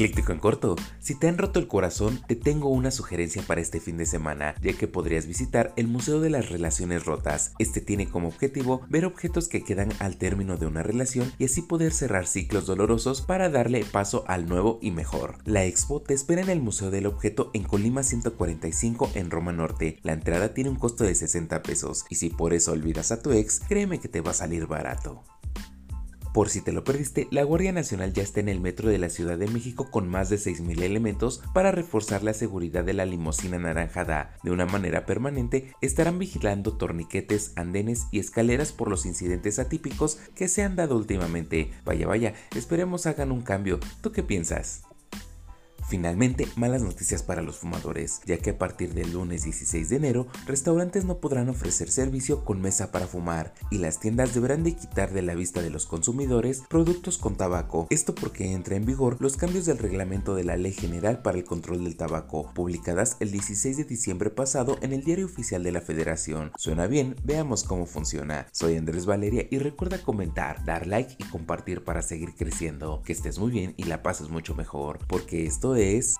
Ciclíctico en corto, si te han roto el corazón, te tengo una sugerencia para este fin de semana, ya que podrías visitar el Museo de las Relaciones Rotas. Este tiene como objetivo ver objetos que quedan al término de una relación y así poder cerrar ciclos dolorosos para darle paso al nuevo y mejor. La expo te espera en el Museo del Objeto en Colima 145 en Roma Norte. La entrada tiene un costo de 60 pesos y si por eso olvidas a tu ex, créeme que te va a salir barato. Por si te lo perdiste, la Guardia Nacional ya está en el metro de la Ciudad de México con más de 6.000 elementos para reforzar la seguridad de la limusina naranjada. De una manera permanente, estarán vigilando torniquetes, andenes y escaleras por los incidentes atípicos que se han dado últimamente. Vaya, vaya, esperemos hagan un cambio. ¿Tú qué piensas? Finalmente, malas noticias para los fumadores, ya que a partir del lunes 16 de enero, restaurantes no podrán ofrecer servicio con mesa para fumar y las tiendas deberán de quitar de la vista de los consumidores productos con tabaco. Esto porque entra en vigor los cambios del reglamento de la Ley General para el Control del Tabaco, publicadas el 16 de diciembre pasado en el Diario Oficial de la Federación. ¿Suena bien? Veamos cómo funciona. Soy Andrés Valeria y recuerda comentar, dar like y compartir para seguir creciendo. Que estés muy bien y la pases mucho mejor, porque esto es es